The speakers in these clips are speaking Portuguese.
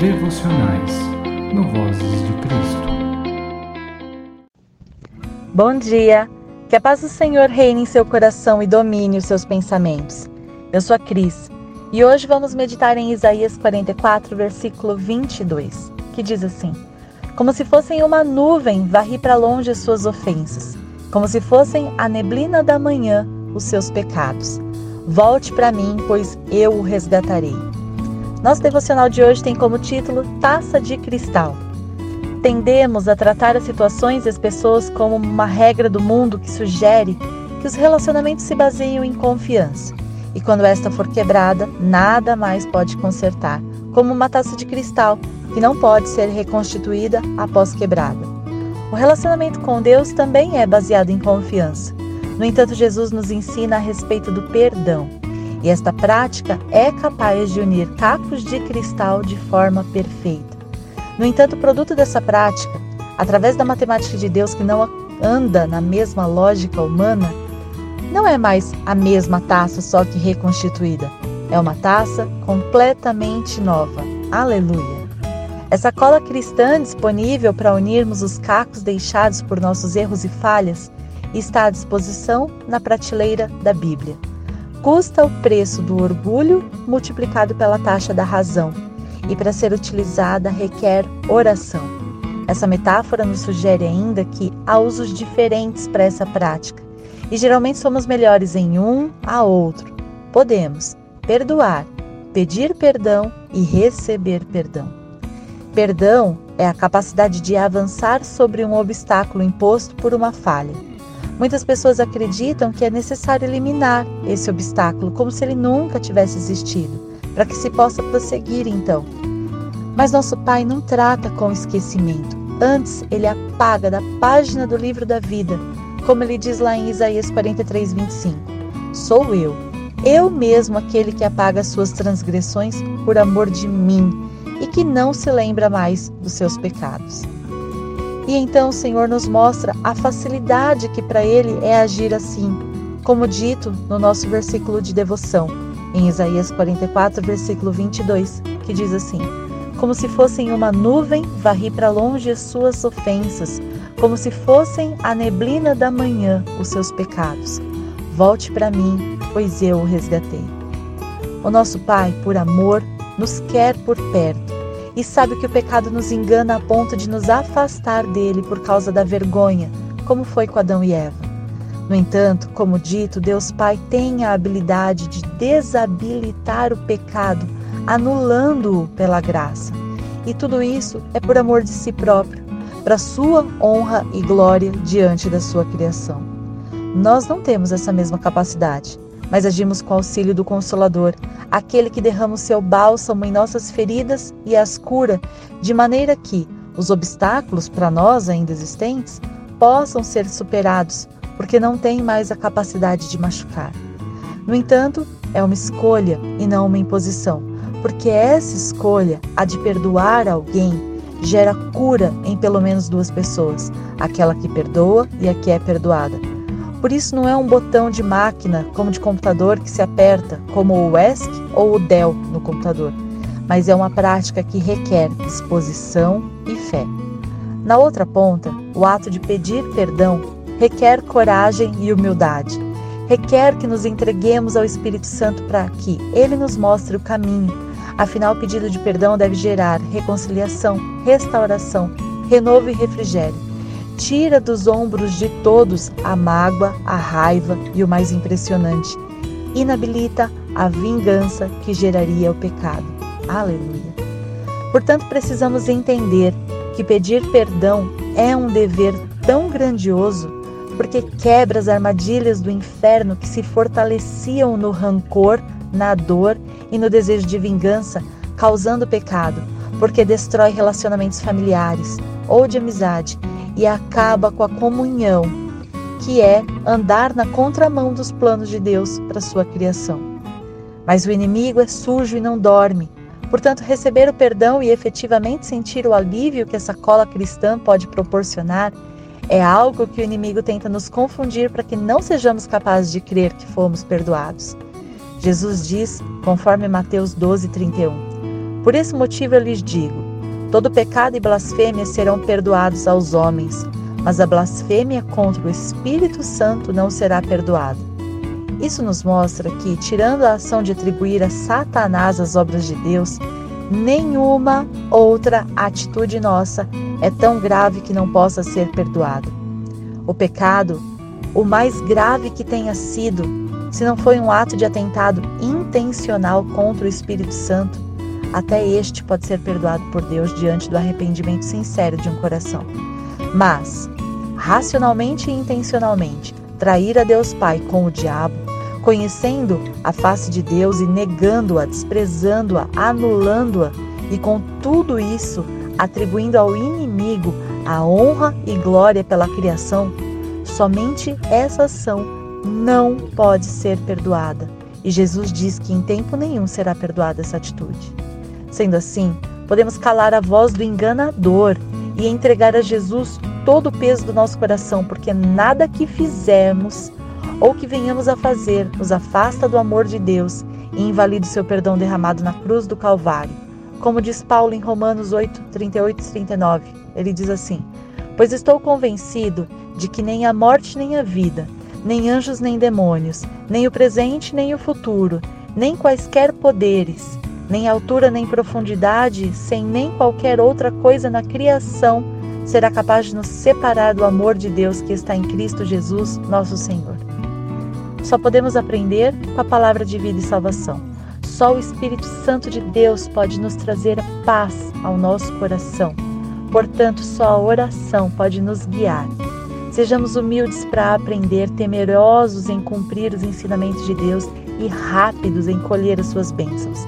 devocionais no Vozes de Cristo. Bom dia! Que a paz do Senhor reine em seu coração e domine os seus pensamentos. Eu sou a Cris e hoje vamos meditar em Isaías 44, versículo 22, que diz assim: Como se fossem uma nuvem, varri para longe as suas ofensas, como se fossem a neblina da manhã os seus pecados. Volte para mim, pois eu o resgatarei. Nosso devocional de hoje tem como título Taça de Cristal. Tendemos a tratar as situações e as pessoas como uma regra do mundo que sugere que os relacionamentos se baseiam em confiança. E quando esta for quebrada, nada mais pode consertar, como uma taça de cristal que não pode ser reconstituída após quebrada. O relacionamento com Deus também é baseado em confiança. No entanto, Jesus nos ensina a respeito do perdão. E esta prática é capaz de unir cacos de cristal de forma perfeita. No entanto, o produto dessa prática, através da matemática de Deus que não anda na mesma lógica humana, não é mais a mesma taça, só que reconstituída. É uma taça completamente nova. Aleluia! Essa cola cristã disponível para unirmos os cacos deixados por nossos erros e falhas está à disposição na prateleira da Bíblia. Custa o preço do orgulho multiplicado pela taxa da razão, e para ser utilizada requer oração. Essa metáfora nos sugere ainda que há usos diferentes para essa prática, e geralmente somos melhores em um a outro. Podemos perdoar, pedir perdão e receber perdão. Perdão é a capacidade de avançar sobre um obstáculo imposto por uma falha. Muitas pessoas acreditam que é necessário eliminar esse obstáculo, como se ele nunca tivesse existido, para que se possa prosseguir então. Mas nosso Pai não trata com esquecimento. Antes, ele apaga da página do livro da vida, como ele diz lá em Isaías 43, 25. Sou eu, eu mesmo aquele que apaga as suas transgressões por amor de mim e que não se lembra mais dos seus pecados. E então o Senhor nos mostra a facilidade que para Ele é agir assim, como dito no nosso versículo de devoção, em Isaías 44, versículo 22, que diz assim: Como se fossem uma nuvem, varri para longe as suas ofensas, como se fossem a neblina da manhã os seus pecados. Volte para mim, pois eu o resgatei. O nosso Pai, por amor, nos quer por perto e sabe que o pecado nos engana a ponto de nos afastar dele por causa da vergonha, como foi com Adão e Eva. No entanto, como dito, Deus Pai tem a habilidade de desabilitar o pecado, anulando-o pela graça. E tudo isso é por amor de si próprio, para sua honra e glória diante da sua criação. Nós não temos essa mesma capacidade mas agimos com auxílio do Consolador, aquele que derrama o seu bálsamo em nossas feridas e as cura, de maneira que os obstáculos para nós ainda existentes possam ser superados, porque não tem mais a capacidade de machucar. No entanto, é uma escolha e não uma imposição, porque essa escolha, a de perdoar alguém, gera cura em pelo menos duas pessoas, aquela que perdoa e a que é perdoada por isso não é um botão de máquina como de computador que se aperta, como o ESC ou o DEL no computador, mas é uma prática que requer disposição e fé. Na outra ponta, o ato de pedir perdão requer coragem e humildade. Requer que nos entreguemos ao Espírito Santo para que ele nos mostre o caminho. Afinal, o pedido de perdão deve gerar reconciliação, restauração, renovo e refrigério tira dos ombros de todos a mágoa, a raiva e o mais impressionante, inabilita a vingança que geraria o pecado. Aleluia. Portanto, precisamos entender que pedir perdão é um dever tão grandioso porque quebra as armadilhas do inferno que se fortaleciam no rancor, na dor e no desejo de vingança, causando pecado, porque destrói relacionamentos familiares ou de amizade e acaba com a comunhão, que é andar na contramão dos planos de Deus para sua criação. Mas o inimigo é sujo e não dorme. Portanto, receber o perdão e efetivamente sentir o alívio que essa cola cristã pode proporcionar é algo que o inimigo tenta nos confundir para que não sejamos capazes de crer que fomos perdoados. Jesus diz, conforme Mateus 12, 31, Por esse motivo eu lhes digo: todo pecado e blasfêmia serão perdoados aos homens, mas a blasfêmia contra o Espírito Santo não será perdoada. Isso nos mostra que, tirando a ação de atribuir a Satanás as obras de Deus, nenhuma outra atitude nossa é tão grave que não possa ser perdoada. O pecado, o mais grave que tenha sido, se não foi um ato de atentado intencional contra o Espírito Santo, até este pode ser perdoado por Deus diante do arrependimento sincero de um coração. Mas, racionalmente e intencionalmente, trair a Deus Pai com o diabo, conhecendo a face de Deus e negando-a, desprezando-a, anulando-a, e com tudo isso atribuindo ao inimigo a honra e glória pela criação, somente essa ação não pode ser perdoada. E Jesus diz que em tempo nenhum será perdoada essa atitude. Sendo assim, podemos calar a voz do enganador e entregar a Jesus todo o peso do nosso coração, porque nada que fizermos ou que venhamos a fazer nos afasta do amor de Deus e invalida o seu perdão derramado na cruz do Calvário. Como diz Paulo em Romanos 8, 38 e 39, ele diz assim: Pois estou convencido de que nem a morte nem a vida, nem anjos nem demônios, nem o presente nem o futuro, nem quaisquer poderes, nem altura nem profundidade, sem nem qualquer outra coisa na criação, será capaz de nos separar do amor de Deus que está em Cristo Jesus, nosso Senhor. Só podemos aprender com a palavra de vida e salvação. Só o Espírito Santo de Deus pode nos trazer paz ao nosso coração. Portanto, só a oração pode nos guiar. Sejamos humildes para aprender, temerosos em cumprir os ensinamentos de Deus e rápidos em colher as suas bênçãos.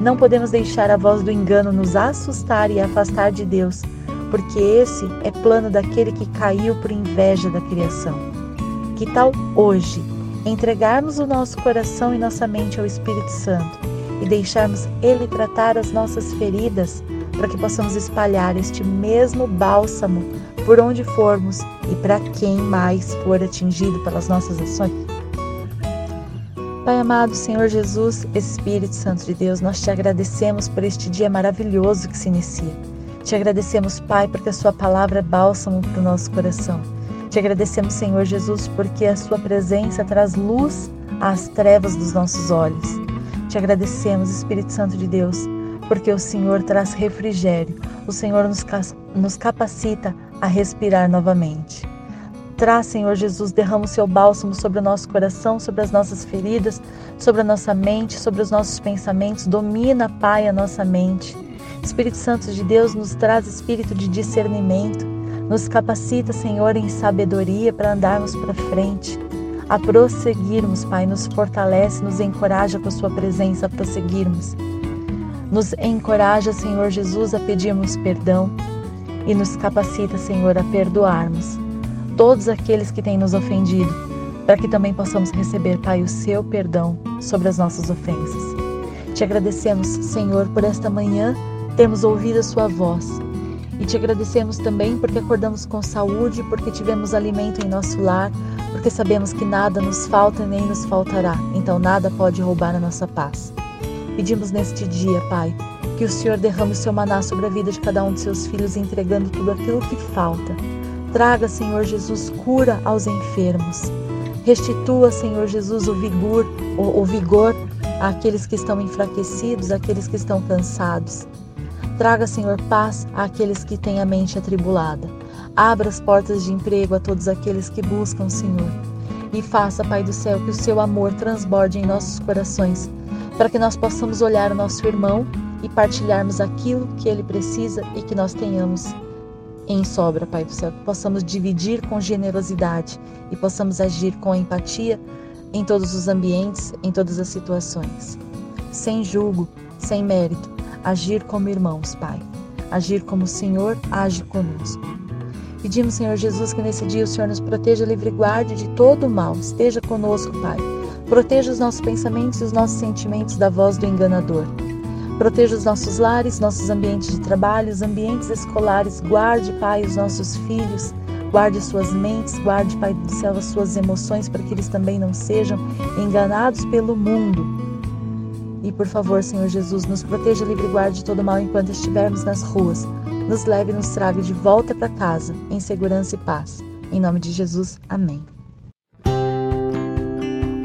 Não podemos deixar a voz do engano nos assustar e afastar de Deus, porque esse é plano daquele que caiu por inveja da criação. Que tal hoje entregarmos o nosso coração e nossa mente ao Espírito Santo e deixarmos Ele tratar as nossas feridas para que possamos espalhar este mesmo bálsamo por onde formos e para quem mais for atingido pelas nossas ações? Pai amado, Senhor Jesus, Espírito Santo de Deus, nós te agradecemos por este dia maravilhoso que se inicia. Te agradecemos, Pai, porque a Sua palavra é bálsamo para o nosso coração. Te agradecemos, Senhor Jesus, porque a Sua presença traz luz às trevas dos nossos olhos. Te agradecemos, Espírito Santo de Deus, porque o Senhor traz refrigério, o Senhor nos, nos capacita a respirar novamente. Traz, Senhor Jesus, derrama o seu bálsamo sobre o nosso coração, sobre as nossas feridas, sobre a nossa mente, sobre os nossos pensamentos. Domina, Pai, a nossa mente. Espírito Santo de Deus nos traz espírito de discernimento nos capacita, Senhor, em sabedoria para andarmos para frente, a prosseguirmos, Pai. Nos fortalece, nos encoraja com a Sua presença a prosseguirmos. Nos encoraja, Senhor Jesus, a pedirmos perdão e nos capacita, Senhor, a perdoarmos todos aqueles que têm nos ofendido, para que também possamos receber, Pai, o seu perdão sobre as nossas ofensas. Te agradecemos, Senhor, por esta manhã termos ouvido a Sua voz e te agradecemos também porque acordamos com saúde, porque tivemos alimento em nosso lar, porque sabemos que nada nos falta nem nos faltará, então nada pode roubar a nossa paz. Pedimos neste dia, Pai, que o Senhor derrame o seu maná sobre a vida de cada um de seus filhos, entregando tudo aquilo que falta. Traga, Senhor Jesus, cura aos enfermos. Restitua, Senhor Jesus, o vigor, o, o vigor àqueles que estão enfraquecidos, àqueles que estão cansados. Traga, Senhor, paz àqueles que têm a mente atribulada. Abra as portas de emprego a todos aqueles que buscam, Senhor. E faça, Pai do céu, que o seu amor transborde em nossos corações, para que nós possamos olhar o nosso irmão e partilharmos aquilo que ele precisa e que nós tenhamos em sobra, Pai do céu, que possamos dividir com generosidade e possamos agir com empatia em todos os ambientes, em todas as situações. Sem julgo, sem mérito, agir como irmãos, Pai. Agir como o Senhor age conosco. Pedimos, Senhor Jesus, que nesse dia o Senhor nos proteja, livre guarde de todo o mal. Esteja conosco, Pai. Proteja os nossos pensamentos e os nossos sentimentos da voz do enganador. Proteja os nossos lares, nossos ambientes de trabalho, os ambientes escolares. Guarde, Pai, os nossos filhos. Guarde as suas mentes, guarde, Pai do céu, as suas emoções, para que eles também não sejam enganados pelo mundo E por favor, Senhor Jesus, nos proteja, livre e guarde de todo mal enquanto estivermos nas ruas. Nos leve e nos traga de volta para casa, em segurança e paz. Em nome de Jesus, amém.